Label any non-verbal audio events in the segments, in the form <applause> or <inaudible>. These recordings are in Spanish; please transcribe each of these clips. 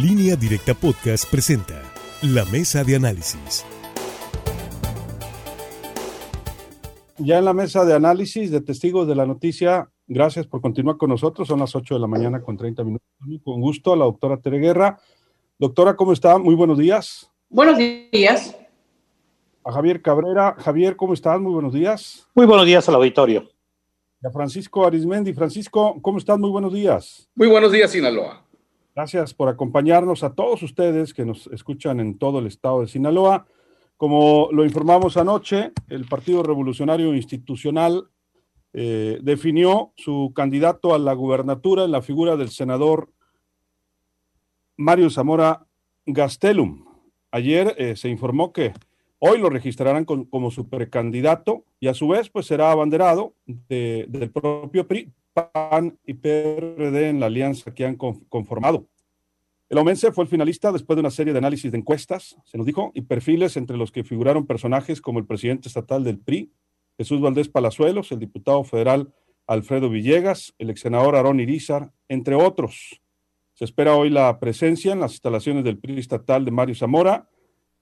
Línea Directa Podcast presenta La Mesa de Análisis. Ya en la mesa de análisis de testigos de la noticia, gracias por continuar con nosotros. Son las 8 de la mañana con 30 minutos. Con gusto, la doctora Tere Guerra. Doctora, ¿cómo está? Muy buenos días. Buenos días. A Javier Cabrera. Javier, ¿cómo estás? Muy buenos días. Muy buenos días al auditorio. Y a Francisco Arismendi. Francisco, ¿cómo estás? Muy buenos días. Muy buenos días, Sinaloa. Gracias por acompañarnos a todos ustedes que nos escuchan en todo el estado de Sinaloa. Como lo informamos anoche, el Partido Revolucionario Institucional eh, definió su candidato a la gubernatura en la figura del senador Mario Zamora Gastelum. Ayer eh, se informó que hoy lo registrarán como su precandidato y a su vez pues será abanderado del propio PRI, PAN y PRD en la alianza que han conformado. El Omense fue el finalista después de una serie de análisis de encuestas, se nos dijo, y perfiles entre los que figuraron personajes como el presidente estatal del PRI, Jesús Valdés Palazuelos, el diputado federal Alfredo Villegas, el ex senador Aarón Irizar, entre otros. Se espera hoy la presencia en las instalaciones del PRI estatal de Mario Zamora,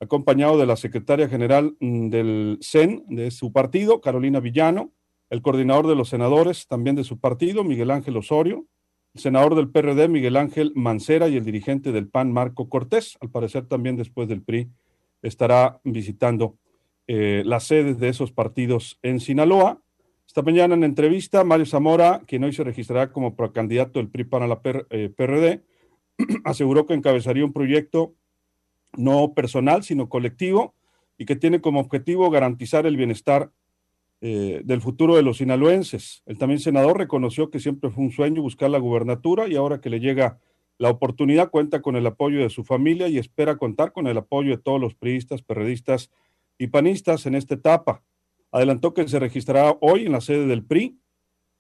acompañado de la secretaria general mm, del CEN de su partido, Carolina Villano, el coordinador de los senadores también de su partido, Miguel Ángel Osorio, senador del PRD, Miguel Ángel Mancera, y el dirigente del PAN, Marco Cortés. Al parecer también después del PRI estará visitando eh, las sedes de esos partidos en Sinaloa. Esta mañana en entrevista, Mario Zamora, quien hoy se registrará como precandidato del PRI para la PRD, eh, <clears throat> aseguró que encabezaría un proyecto no personal, sino colectivo, y que tiene como objetivo garantizar el bienestar eh, del futuro de los sinaloenses. El también senador reconoció que siempre fue un sueño buscar la gubernatura y ahora que le llega la oportunidad cuenta con el apoyo de su familia y espera contar con el apoyo de todos los priistas, perredistas y panistas en esta etapa. Adelantó que se registrará hoy en la sede del PRI.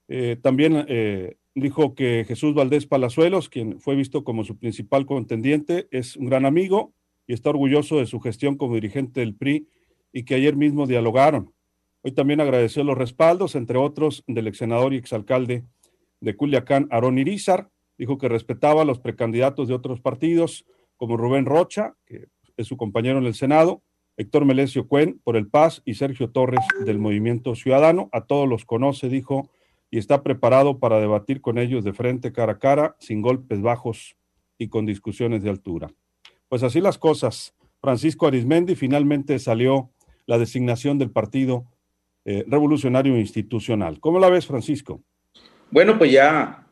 Eh, también eh, dijo que Jesús Valdés Palazuelos, quien fue visto como su principal contendiente, es un gran amigo y está orgulloso de su gestión como dirigente del PRI y que ayer mismo dialogaron. Hoy también agradeció los respaldos, entre otros, del ex senador y exalcalde de Culiacán, Aarón Irizar. Dijo que respetaba a los precandidatos de otros partidos, como Rubén Rocha, que es su compañero en el Senado, Héctor Melesio Cuen por el Paz y Sergio Torres del Movimiento Ciudadano. A todos los conoce, dijo, y está preparado para debatir con ellos de frente, cara a cara, sin golpes bajos y con discusiones de altura. Pues así las cosas. Francisco Arismendi finalmente salió la designación del partido eh, revolucionario institucional. ¿Cómo la ves, Francisco? Bueno, pues ya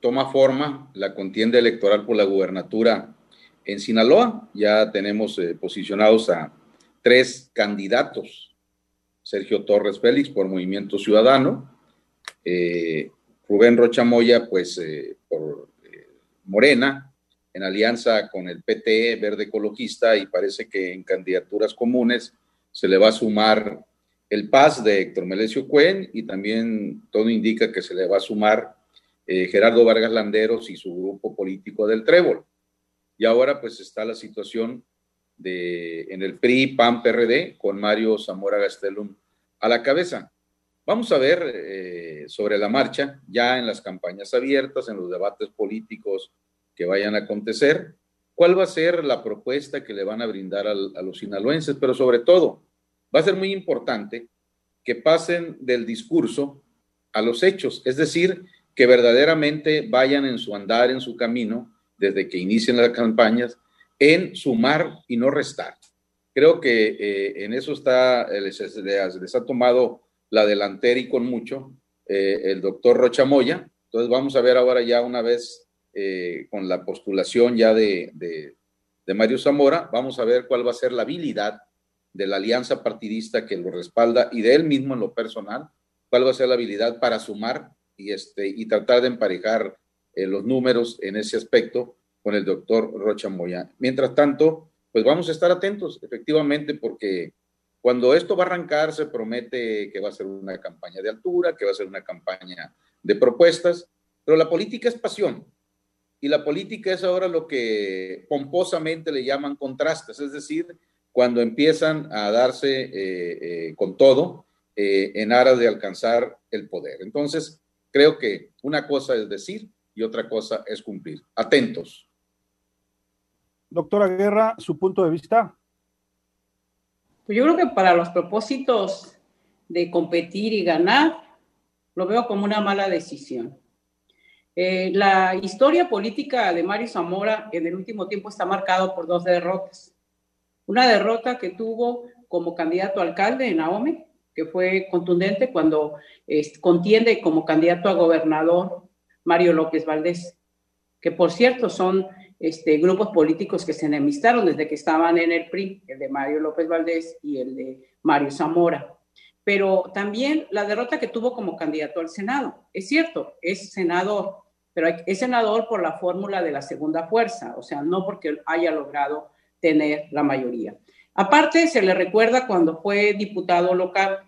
toma forma la contienda electoral por la gubernatura en Sinaloa. Ya tenemos eh, posicionados a tres candidatos. Sergio Torres Félix por Movimiento Ciudadano, eh, Rubén Rocha Moya, pues por Morena, en alianza con el PT Verde Ecologista, y parece que en candidaturas comunes se le va a sumar el PAS de Héctor Melesio Cuen y también todo indica que se le va a sumar eh, Gerardo Vargas Landeros y su grupo político del Trébol. Y ahora pues está la situación de, en el PRI, PAN, PRD con Mario Zamora Gastelum a la cabeza. Vamos a ver eh, sobre la marcha, ya en las campañas abiertas, en los debates políticos que vayan a acontecer, cuál va a ser la propuesta que le van a brindar a los sinaloenses, pero sobre todo, va a ser muy importante que pasen del discurso a los hechos, es decir, que verdaderamente vayan en su andar, en su camino, desde que inicien las campañas, en sumar y no restar. Creo que eh, en eso está, eh, les, ha tomado la delantera y con mucho eh, el doctor Rocha Moya. Entonces vamos a ver ahora ya una vez con la postulación ya de, de Mario Zamora, vamos a ver cuál va a ser la habilidad de la alianza partidista que lo respalda y de él mismo en lo personal, cuál va a ser la habilidad para sumar y, este, y tratar de emparejar eh, los números en ese aspecto con el doctor Rocha Moya. Mientras tanto, pues vamos a estar atentos, efectivamente, porque cuando esto va a arrancar se promete que va a ser una campaña de altura, que va a ser una campaña de propuestas, pero la política es pasión. Y la política es ahora lo que pomposamente le llaman contrastes, es decir, cuando empiezan a darse eh, eh, con todo eh, en aras de alcanzar el poder. Entonces, creo que una cosa es decir y otra cosa es cumplir. Atentos. Doctora Guerra, su punto de vista. Pues yo creo que para los propósitos de competir y ganar, lo veo como una mala decisión. Eh, la historia política de Mario Zamora en el último tiempo está marcado por dos derrotas. Una derrota que tuvo como candidato a alcalde en Ahome, que fue contundente cuando contiende como candidato a gobernador Mario López Valdés, que por cierto son este, grupos políticos que se enemistaron desde que estaban en el PRI, el de Mario López Valdés y el de Mario Zamora. Pero también la derrota que tuvo como candidato al Senado. Es cierto, es senador, pero es senador por la fórmula de la segunda fuerza, o sea, no porque haya logrado tener la mayoría. Aparte, se le recuerda cuando fue diputado local.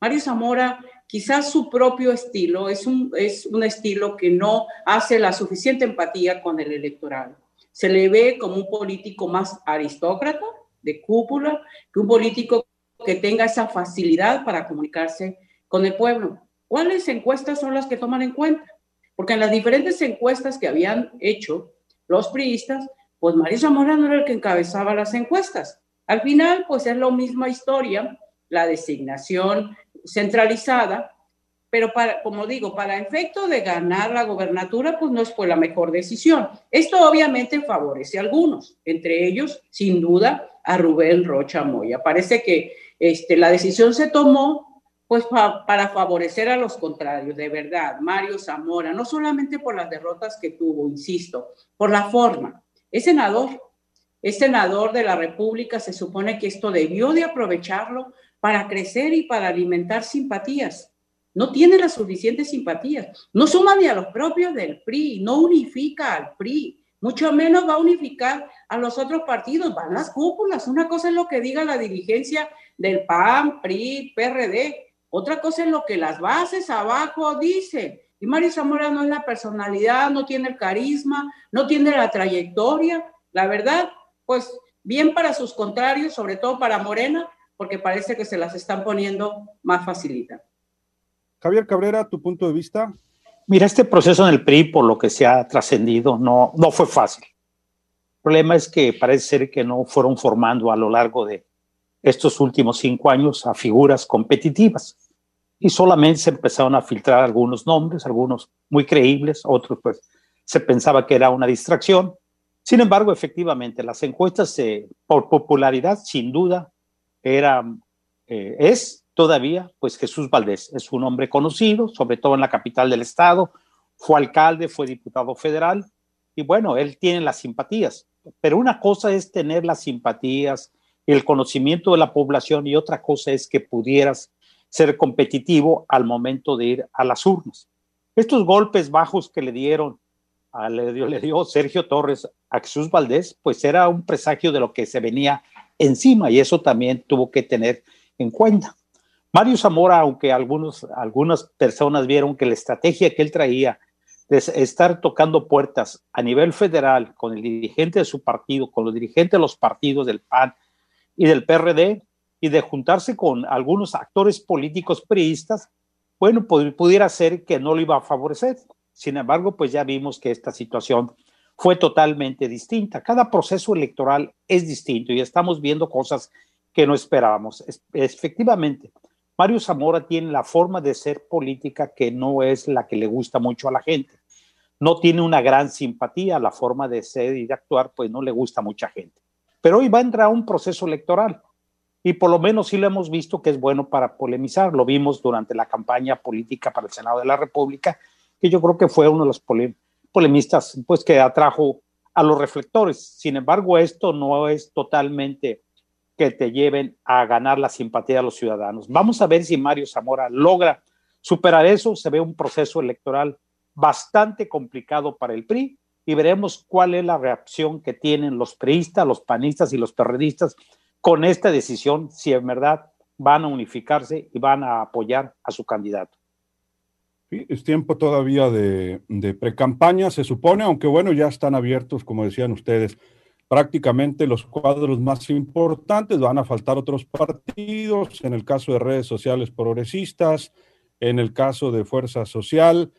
Mario Zamora, quizás su propio estilo es un, es un estilo que no hace la suficiente empatía con el electorado. Se le ve como un político más aristócrata, de cúpula, que un político que tenga esa facilidad para comunicarse con el pueblo. ¿Cuáles encuestas son las que toman en cuenta? Porque en las diferentes encuestas que habían hecho los priistas, pues Mario Zamora no era el que encabezaba las encuestas. Al final, pues es la misma historia, la designación centralizada, pero para, como digo, para efecto de ganar la gobernatura, pues no fue la mejor decisión. Esto obviamente favorece a algunos, entre ellos, sin duda, a Rubén Rocha Moya. Parece que este, la decisión se tomó pues para favorecer a los contrarios, de verdad. Mario Zamora, no solamente por las derrotas que tuvo, insisto, por la forma. Es senador, es senador de la República, se supone que esto debió de aprovecharlo para crecer y para alimentar simpatías. No tiene las suficientes simpatías. No suma ni a los propios del PRI, no unifica al PRI, mucho menos va a unificar a los otros partidos, van las cúpulas. Una cosa es lo que diga la dirigencia del PAN, PRI, PRD, otra cosa es lo que las bases abajo dicen. Y Mario Zamora no es la personalidad, no tiene el carisma, no tiene la trayectoria. La verdad, pues bien para sus contrarios, sobre todo para Morena, porque parece que se las están poniendo más facilita. Javier Cabrera, tu punto de vista. Mira, este proceso en el PRI, por lo que se ha trascendido, no, no fue fácil. El problema es que parece ser que no fueron formando a lo largo de estos últimos cinco años a figuras competitivas y solamente se empezaron a filtrar algunos nombres, algunos muy creíbles, otros pues se pensaba que era una distracción. Sin embargo, efectivamente, las encuestas eh, por popularidad, sin duda, era, eh, es todavía, pues Jesús Valdés. Es un hombre conocido, sobre todo en la capital del estado, fue alcalde, fue diputado federal, y bueno, él tiene las simpatías, pero una cosa es tener las simpatías el conocimiento de la población y otra cosa es que pudieras ser competitivo al momento de ir a las urnas. Estos golpes bajos que le dieron dio Sergio Torres a Jesús Valdés, pues era un presagio de lo que se venía encima y eso también tuvo que tener en cuenta. Mario Zamora, aunque algunos, algunas personas vieron que la estrategia que él traía de estar tocando puertas a nivel federal con el dirigente de su partido, con los dirigentes de los partidos del PAN y del PRD, y de juntarse con algunos actores políticos priistas, bueno, pudiera ser que no lo iba a favorecer. Sin embargo, pues ya vimos que esta situación fue totalmente distinta. Cada proceso electoral es distinto y estamos viendo cosas que no esperábamos. efectivamente, Mario Zamora tiene la forma de ser política que no es la que le gusta mucho a la gente. No tiene una gran simpatía, la forma de ser y de actuar, pues no le gusta a mucha gente. Pero hoy va a entrar un proceso electoral y por lo menos sí lo hemos visto que es bueno para polemizar. Lo vimos durante la campaña política para el Senado de la República que yo creo que fue uno de los polemistas pues, que atrajo a los reflectores. Sin embargo, esto no es totalmente que te lleven a ganar la simpatía de los ciudadanos. Vamos a ver si Mario Zamora logra superar eso. Se ve un proceso electoral bastante complicado para el PRI y veremos cuál es la reacción que tienen los priistas, los panistas y los perredistas con esta decisión, si en verdad van a unificarse y van a apoyar a su candidato es tiempo todavía de, de pre-campaña, se supone, aunque bueno, ya están abiertos, como decían ustedes, prácticamente los cuadros más importantes, van a faltar otros partidos, en el caso de redes sociales progresistas, en el caso de Fuerza Social,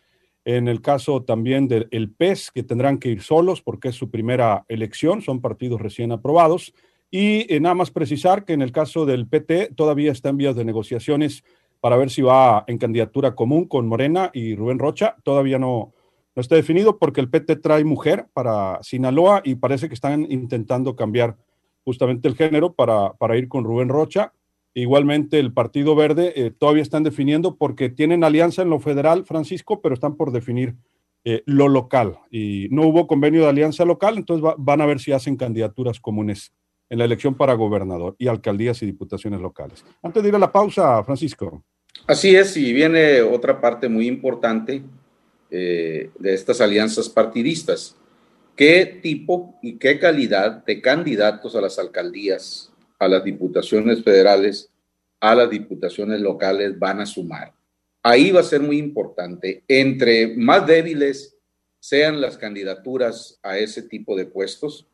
En el caso también del PES, que tendrán que ir solos porque es su primera elección, son partidos recién aprobados. Y eh, nada más precisar que en el caso del PT todavía está en vías de negociaciones para ver si va en candidatura común con Morena y Rubén Rocha. Todavía no, no está definido porque el PT trae mujer para Sinaloa y parece que están intentando cambiar justamente el género para, para ir con Rubén Rocha. Igualmente el Partido Verde eh, todavía están definiendo porque tienen alianza en lo federal, Francisco, pero están por definir eh, lo local. Y no hubo convenio de alianza local, entonces van a ver si hacen candidaturas comunes en la elección para gobernador y alcaldías y diputaciones locales. Antes de ir a la pausa, Francisco. Así es, y viene otra parte muy importante eh, de estas alianzas partidistas. ¿Qué tipo y qué calidad de candidatos a las alcaldías a las diputaciones federales, a las diputaciones locales van a sumar. Ahí va a ser muy importante. Entre más débiles sean las candidaturas a ese tipo de puestos,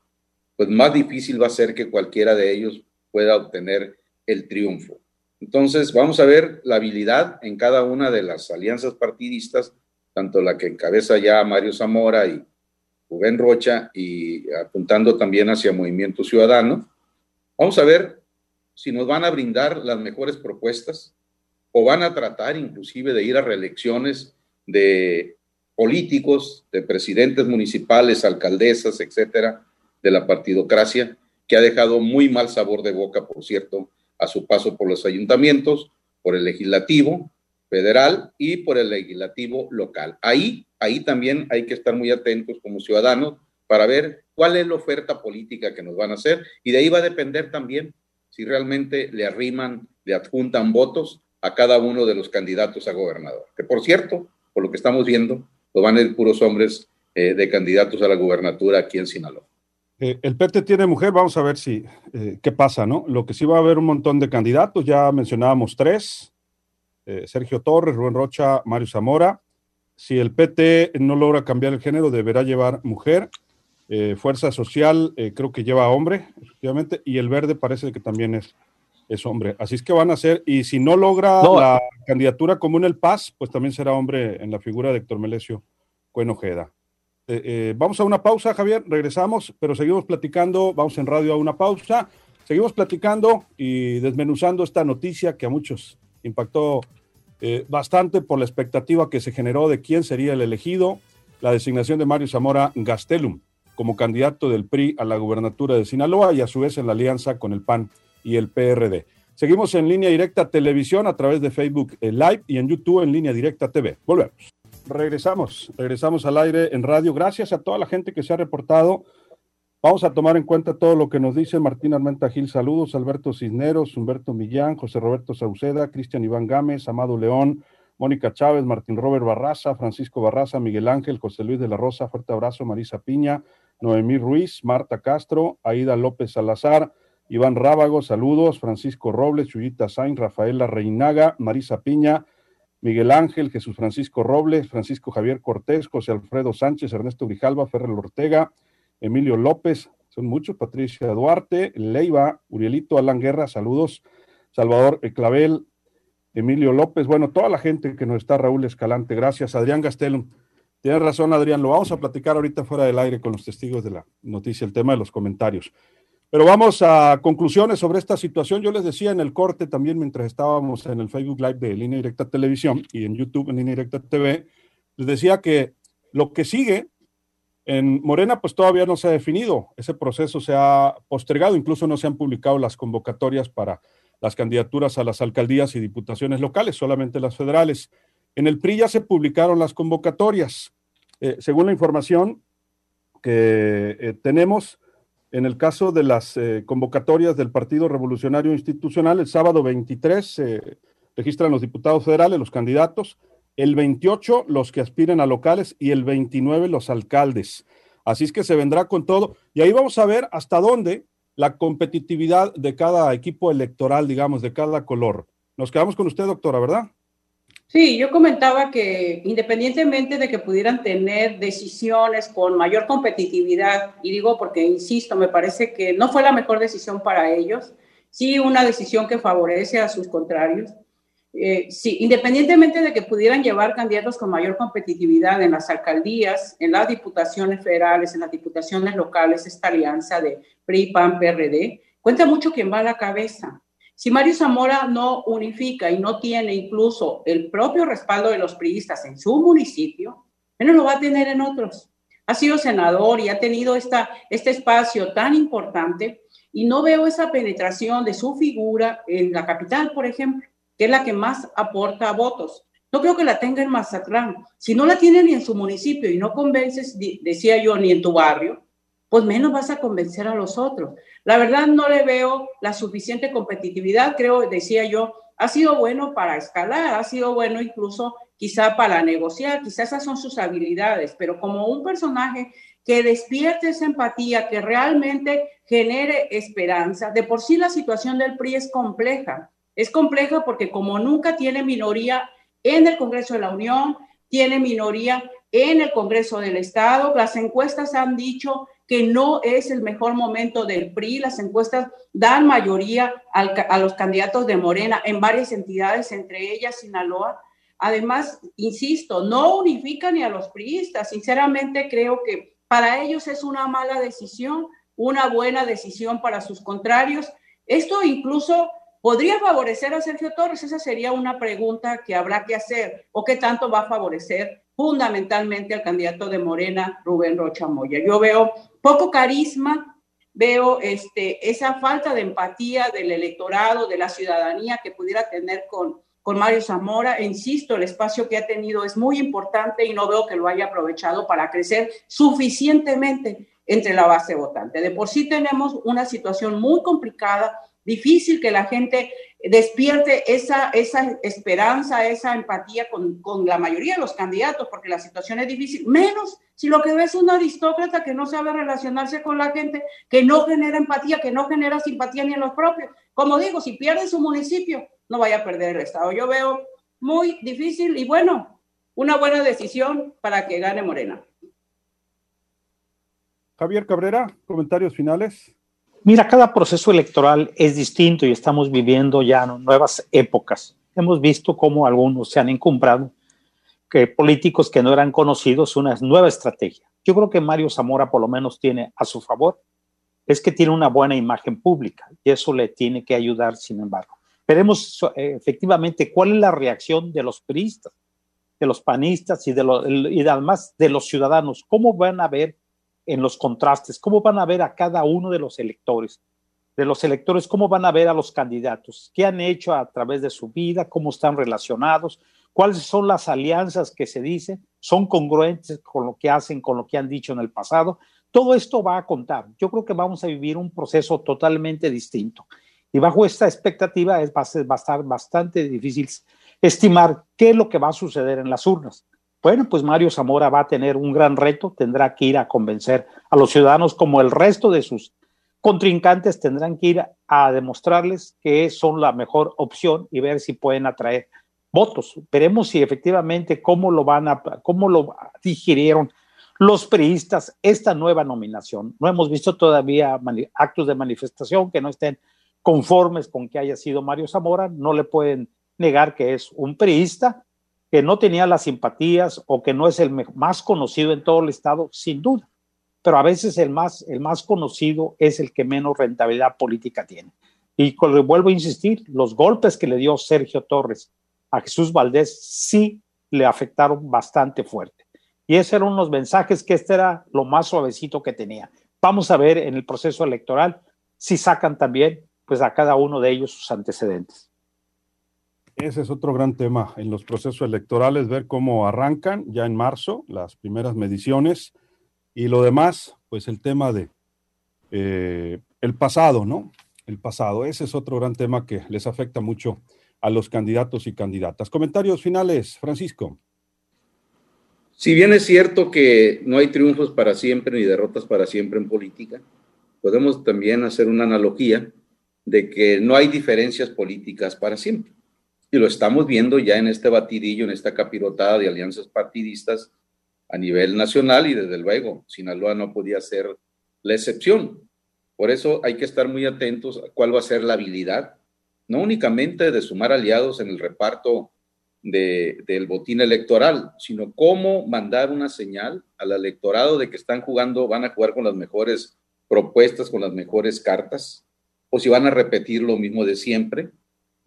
pues más difícil va a ser que cualquiera de ellos pueda obtener el triunfo. Entonces, vamos a ver la habilidad en cada una de las alianzas partidistas, tanto la que encabeza ya Mario Zamora y Rubén Rocha, y apuntando también hacia Movimiento Ciudadano, Vamos a ver si nos van a brindar las mejores propuestas o van a tratar inclusive de ir a reelecciones de políticos, de presidentes municipales, alcaldesas, etcétera, de la partidocracia, que ha dejado muy mal sabor de boca, por cierto, a su paso por los ayuntamientos, por el legislativo federal y por el legislativo local. Ahí, ahí también hay que estar muy atentos como ciudadanos para ver cuál es la oferta política que nos van a hacer y de ahí va a depender también si realmente le arriman, le adjuntan votos a cada uno de los candidatos a gobernador. Que por cierto, por lo que estamos viendo, lo van a ir puros hombres eh, de candidatos a la gubernatura aquí en Sinaloa. Eh, el PT tiene mujer, vamos a ver si eh, qué pasa, ¿no? Lo que sí va a haber un montón de candidatos, ya mencionábamos tres, Sergio Torres, Rubén Rocha, Mario Zamora. Si el PT no logra cambiar el género, deberá llevar mujer. Eh, Fuerza Social eh, creo que lleva hombre, efectivamente, y el verde parece que también es, es hombre. Así es que van a ser, y si no logra la candidatura común el PAS, pues también será hombre en la figura de Héctor Melesio Cuenojeda. Eh, vamos a una pausa, Javier, regresamos, pero seguimos platicando, vamos en radio a una pausa, seguimos platicando y desmenuzando esta noticia que a muchos impactó bastante por la expectativa que se generó de quién sería el elegido, la designación de Mario Zamora Gastelum como candidato del PRI a la gubernatura de Sinaloa y a su vez en la alianza con el PAN y el PRD. Seguimos en línea directa televisión a través de Facebook Live y en YouTube en línea directa TV. Volvemos. Regresamos, regresamos al aire en radio. Gracias a toda la gente que se ha reportado. Vamos a tomar en cuenta todo lo que nos dice Martín Armenta Gil. Saludos, Alberto Cisneros, Humberto Millán, José Roberto Sauceda, Cristian Iván Gámez, Amado León, Mónica Chávez, Martín Robert Barraza, Francisco Barraza, Miguel Ángel, José Luis de la Rosa, fuerte abrazo, Marisa Piña, Noemí Ruiz, Marta Castro, Aida López Salazar, Iván Rábago, saludos, Francisco Robles, Chuyita Sainz, Rafaela Reinaga, Marisa Piña, Miguel Ángel, Jesús Francisco Robles, Francisco Javier Cortés, José Alfredo Sánchez, Ernesto Grijalva, Ferrer Ortega, Emilio López, son muchos, Patricia Duarte, Leiva, Urielito, Alan Guerra, saludos, Salvador Clavel, Emilio López, bueno, toda la gente que nos está, Raúl Escalante, gracias, Adrián Gastelum. Tienes razón, Adrián. Lo vamos a platicar ahorita fuera del aire con los testigos de la noticia, el tema de los comentarios. Pero vamos a conclusiones sobre esta situación. Yo les decía en el corte también mientras estábamos en el Facebook Live de Línea Directa Televisión y en YouTube en Línea Directa TV, les decía que lo que sigue en Morena pues todavía no se ha definido. Ese proceso se ha postergado, incluso no se han publicado las convocatorias para las candidaturas a las alcaldías y diputaciones locales, solamente las federales. En el PRI ya se publicaron las convocatorias. Eh, según la información que eh, tenemos, en el caso de las eh, convocatorias del Partido Revolucionario Institucional, el sábado 23 se registran los diputados federales, los candidatos, el 28 los que aspiren a locales y el 29 los alcaldes. Así es que se vendrá con todo. Y ahí vamos a ver hasta dónde la competitividad de cada equipo electoral, digamos, de cada color. Nos quedamos con usted, doctora, ¿verdad? Sí, yo comentaba que independientemente de que pudieran tener decisiones con mayor competitividad, y digo porque, insisto, me parece que no fue la mejor decisión para ellos, sí una decisión que favorece a sus contrarios, eh, sí, independientemente de que pudieran llevar candidatos con mayor competitividad en las alcaldías, en las diputaciones federales, en las diputaciones locales, esta alianza de PRI, PAN, PRD, cuenta mucho quién va a la cabeza. Si Mario Zamora no unifica y no tiene incluso el propio respaldo de los priistas en su municipio, menos lo va a tener en otros. Ha sido senador y ha tenido esta, este espacio tan importante y no veo esa penetración de su figura en la capital, por ejemplo que es la que más aporta votos. No creo que la tenga en Mazatlán. Si no la tiene ni en su municipio y no convences, decía yo, ni en tu barrio, pues menos vas a convencer a los otros. La verdad no le veo la suficiente competitividad, creo, decía yo, ha sido bueno para escalar, ha sido bueno incluso quizá para negociar, quizá esas son sus habilidades, pero como un personaje que despierte esa empatía, que realmente genere esperanza, de por sí la situación del PRI es compleja. Es compleja porque como nunca tiene minoría en el Congreso de la Unión, tiene minoría en el Congreso del Estado. Las encuestas han dicho que no es el mejor momento del PRI. Las encuestas dan mayoría a los candidatos de Morena en varias entidades, entre ellas Sinaloa. Además, insisto, no unifica ni a los priistas. Sinceramente, creo que para ellos es una mala decisión, una buena decisión para sus contrarios. Esto incluso ¿Podría favorecer a Sergio Torres? Esa sería una pregunta que habrá que hacer. ¿O qué tanto va a favorecer fundamentalmente al candidato de Morena, Rubén Rocha Moya? Yo veo poco carisma, veo este, esa falta de empatía del electorado, de la ciudadanía que pudiera tener con, con Mario Zamora. E insisto, el espacio que ha tenido es muy importante y no veo que lo haya aprovechado para crecer suficientemente entre la base votante. De por sí tenemos una situación muy complicada difícil que la gente despierte esa, esa esperanza, esa empatía con, con, la mayoría de los candidatos, porque la situación es difícil, menos si lo que ves es un aristócrata que no sabe relacionarse con la gente, que no genera empatía, que no genera simpatía ni en los propios. Como digo, si pierde su municipio, no vaya a perder el Estado. Yo veo muy difícil y bueno, una buena decisión para que gane Morena. Javier Cabrera, comentarios finales. Mira, cada proceso electoral es distinto y estamos viviendo ya nuevas épocas. Hemos visto cómo algunos se han encumbrado, que políticos que no eran conocidos, una nueva estrategia. Yo creo que Mario Zamora por lo menos tiene a su favor, es que tiene una buena imagen pública y eso le tiene que ayudar, sin embargo. Veremos eh, efectivamente cuál es la reacción de los periodistas, de los panistas y, y además de los ciudadanos, cómo van a ver en los contrastes, cómo van a ver a cada uno de los electores, de los electores, cómo van a ver a los candidatos, qué han hecho a través de su vida, cómo están relacionados, cuáles son las alianzas que se dicen, son congruentes con lo que hacen, con lo que han dicho en el pasado. Todo esto va a contar. Yo creo que vamos a vivir un proceso totalmente distinto. Y bajo esta expectativa es, va, a estar bastante difícil estimar qué es lo que va a suceder en las urnas. Bueno, pues Mario Zamora va a tener un gran reto, tendrá que ir a convencer a los ciudadanos como el resto de sus contrincantes tendrán que ir a demostrarles que son la mejor opción y ver si pueden atraer votos. Veremos si efectivamente cómo lo van a, cómo lo digirieron los priistas esta nueva nominación. No hemos visto todavía actos de manifestación que no estén conformes con que haya sido Mario Zamora. No le pueden negar que es un priista que no tenía las simpatías o que no es el más conocido en todo el estado, sin duda. Pero a veces el más, el más conocido es el que menos rentabilidad política tiene. Y vuelvo a insistir, los golpes que le dio Sergio Torres a Jesús Valdés sí le afectaron bastante fuerte. Y esos eran unos mensajes que este era lo más suavecito que tenía. Vamos a ver en el proceso electoral si sacan también pues a cada uno de ellos sus antecedentes. Ese es otro gran tema en los procesos electorales, ver cómo arrancan ya en marzo las primeras mediciones y lo demás, pues el tema de eh, el pasado, ¿no? El pasado, ese es otro gran tema que les afecta mucho a los candidatos y candidatas. Comentarios finales, Francisco. Si bien es cierto que no hay triunfos para siempre ni derrotas para siempre en política, podemos también hacer una analogía de que no hay diferencias políticas para siempre. Y lo estamos viendo ya en este batidillo, en esta capirotada de alianzas partidistas a nivel nacional y desde luego Sinaloa no podía ser la excepción. Por eso hay que estar muy atentos a cuál va a ser la habilidad no únicamente de sumar aliados en el reparto del botín electoral, sino cómo mandar una señal al electorado de que están jugando, van a jugar con las mejores propuestas, con las mejores cartas, o si van a repetir lo mismo de siempre,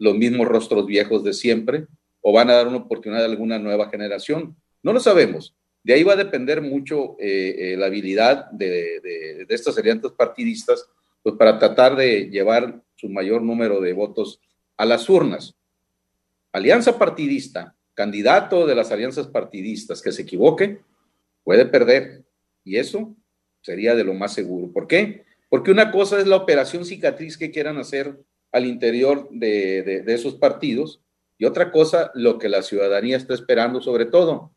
los mismos rostros viejos de siempre, o van a dar una oportunidad a alguna nueva generación. No lo sabemos. De ahí va a depender mucho eh, eh, la habilidad de, de, de, estas alianzas partidistas pues, para tratar de llevar su mayor número de votos a las urnas. Alianza partidista, candidato de las alianzas partidistas que se equivoque, puede perder. Y eso sería de lo más seguro. ¿Por qué? Porque una cosa es la operación cicatriz que quieran hacer al interior de, de, de esos partidos y otra cosa lo que la ciudadanía está esperando, sobre todo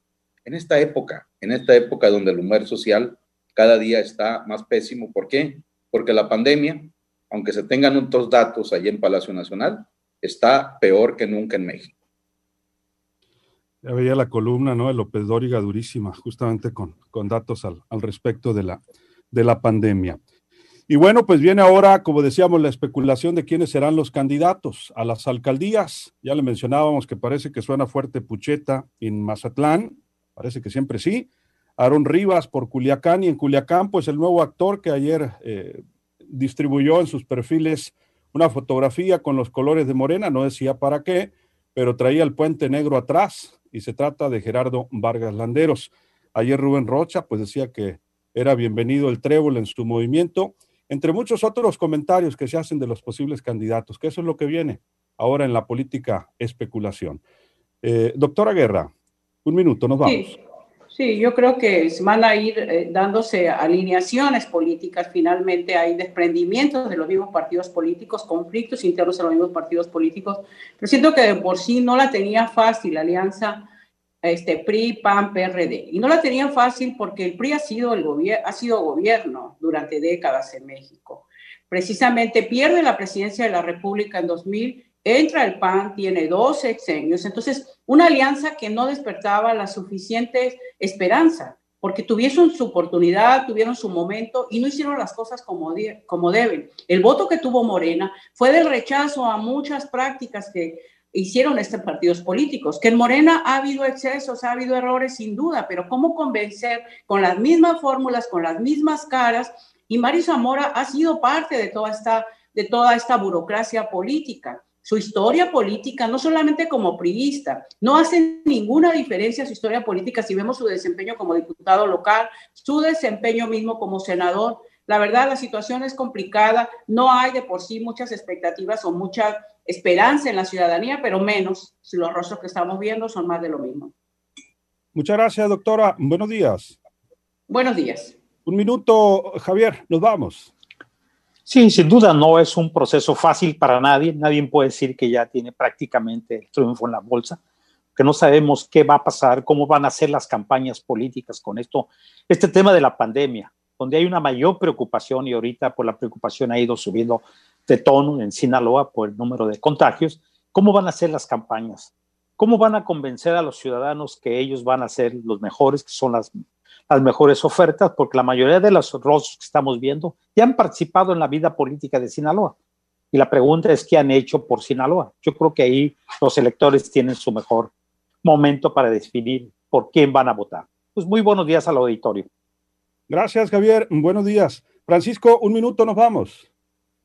en esta época, en esta época donde el humor social cada día está más pésimo. ¿Por qué? Porque la pandemia, aunque se tengan otros datos allí en Palacio Nacional, está peor que nunca en México. Ya veía la columna, ¿no? De López Dóriga durísima, justamente con, con datos al, al, respecto de la, de la pandemia. Y bueno, pues viene ahora, como decíamos, la especulación de quiénes serán los candidatos a las alcaldías. Ya le mencionábamos que parece que suena fuerte Pucheta en Mazatlán, parece que siempre sí. Aaron Rivas por Culiacán y en Culiacán, pues el nuevo actor que ayer eh, distribuyó en sus perfiles una fotografía con los colores de Morena, no decía para qué, pero traía el puente negro atrás y se trata de Gerardo Vargas Landeros. Ayer Rubén Rocha pues decía que era bienvenido el trébol en su movimiento, entre muchos otros comentarios que se hacen de los posibles candidatos, que eso es lo que viene ahora en la política especulación. Eh, doctora Guerra, un minuto, nos vamos. Sí. Yo creo que van a ir eh, dándose alineaciones políticas, finalmente hay desprendimientos de los mismos partidos políticos, conflictos internos en los mismos partidos políticos, pero siento que de por sí no la tenía fácil la alianza este, PRI, PAN, PRD, y no la tenían fácil porque el PRI ha sido, el ha sido gobierno durante décadas en México. Precisamente pierde la presidencia de la República en 2000 entra el PAN, tiene dos sexenios, entonces una alianza que no despertaba la suficiente esperanza, porque tuvieron su oportunidad, tuvieron su momento y no hicieron las cosas como, como deben. El voto que tuvo Morena fue del rechazo a muchas prácticas que hicieron estos partidos políticos. Que en Morena ha habido excesos, ha habido errores sin duda, pero ¿cómo convencer con las mismas fórmulas, con las mismas caras? Y Mario Zamora ha sido parte de toda esta, de toda esta burocracia política su historia política, no solamente como priista, no hace ninguna diferencia su historia política si vemos su desempeño como diputado local, su desempeño mismo como senador. La verdad, la situación es complicada, no hay de por sí muchas expectativas o mucha esperanza en la ciudadanía, pero menos si los rostros que estamos viendo son más de lo mismo. Muchas gracias, doctora. Buenos días. Buenos días. Un minuto, Javier, nos vamos. Sí, sin duda no es un proceso fácil para nadie. Nadie puede decir que ya tiene prácticamente el triunfo en la bolsa, que no sabemos qué va a pasar, cómo van a ser las campañas políticas con esto. Este tema de la pandemia, donde hay una mayor preocupación y ahorita por pues, la preocupación ha ido subiendo de tono en Sinaloa por el número de contagios. ¿Cómo van a ser las campañas? ¿Cómo van a convencer a los ciudadanos que ellos van a ser los mejores, que son las las mejores ofertas, porque la mayoría de los rostros que estamos viendo ya han participado en la vida política de Sinaloa. Y la pregunta es, ¿qué han hecho por Sinaloa? Yo creo que ahí los electores tienen su mejor momento para definir por quién van a votar. Pues muy buenos días al auditorio. Gracias, Javier. Buenos días. Francisco, un minuto, nos vamos.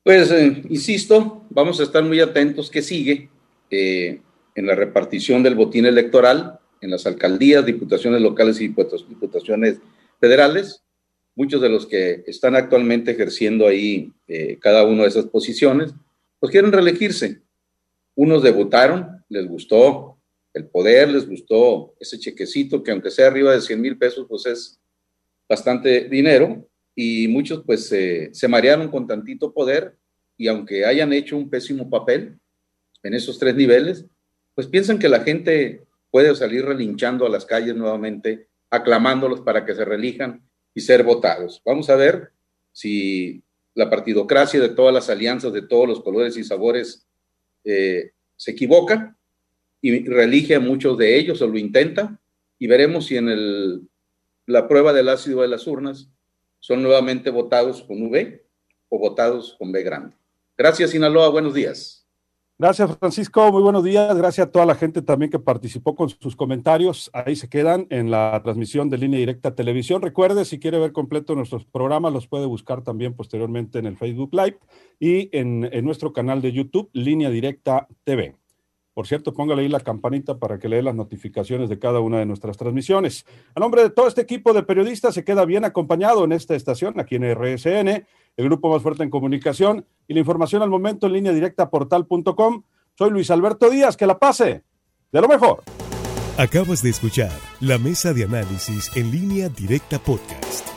Pues, eh, insisto, vamos a estar muy atentos que sigue eh, en la repartición del botín electoral en las alcaldías, diputaciones locales y diputaciones federales. Muchos de los que están actualmente ejerciendo ahí eh, cada una de esas posiciones, pues quieren reelegirse. Unos debutaron, les gustó el poder, les gustó ese chequecito que aunque sea arriba de 100 mil pesos, pues es bastante dinero. Y muchos pues se marearon con tantito poder y aunque hayan hecho un pésimo papel en esos tres niveles, pues piensan que la gente puede salir relinchando a las calles nuevamente, aclamándolos para que se relijan y ser votados. Vamos a ver si la partidocracia de todas las alianzas, de todos los colores y sabores, eh, se equivoca y reelige a muchos de ellos o lo intenta y veremos si en el, la prueba del ácido de las urnas son nuevamente votados con V o votados con B grande. Gracias, Sinaloa. Buenos días. Gracias, Francisco. Muy buenos días. Gracias a toda la gente también que participó con sus comentarios. Ahí se quedan en la transmisión de línea directa televisión. Recuerde, si quiere ver completo nuestros programas, los puede buscar también posteriormente en el Facebook Live y en, en nuestro canal de YouTube, Línea Directa TV. Por cierto, póngale ahí la campanita para que le las notificaciones de cada una de nuestras transmisiones. A nombre de todo este equipo de periodistas, se queda bien acompañado en esta estación, aquí en RSN, el grupo más fuerte en comunicación y la información al momento en línea directa portal.com. Soy Luis Alberto Díaz, que la pase de lo mejor. Acabas de escuchar la mesa de análisis en línea directa podcast.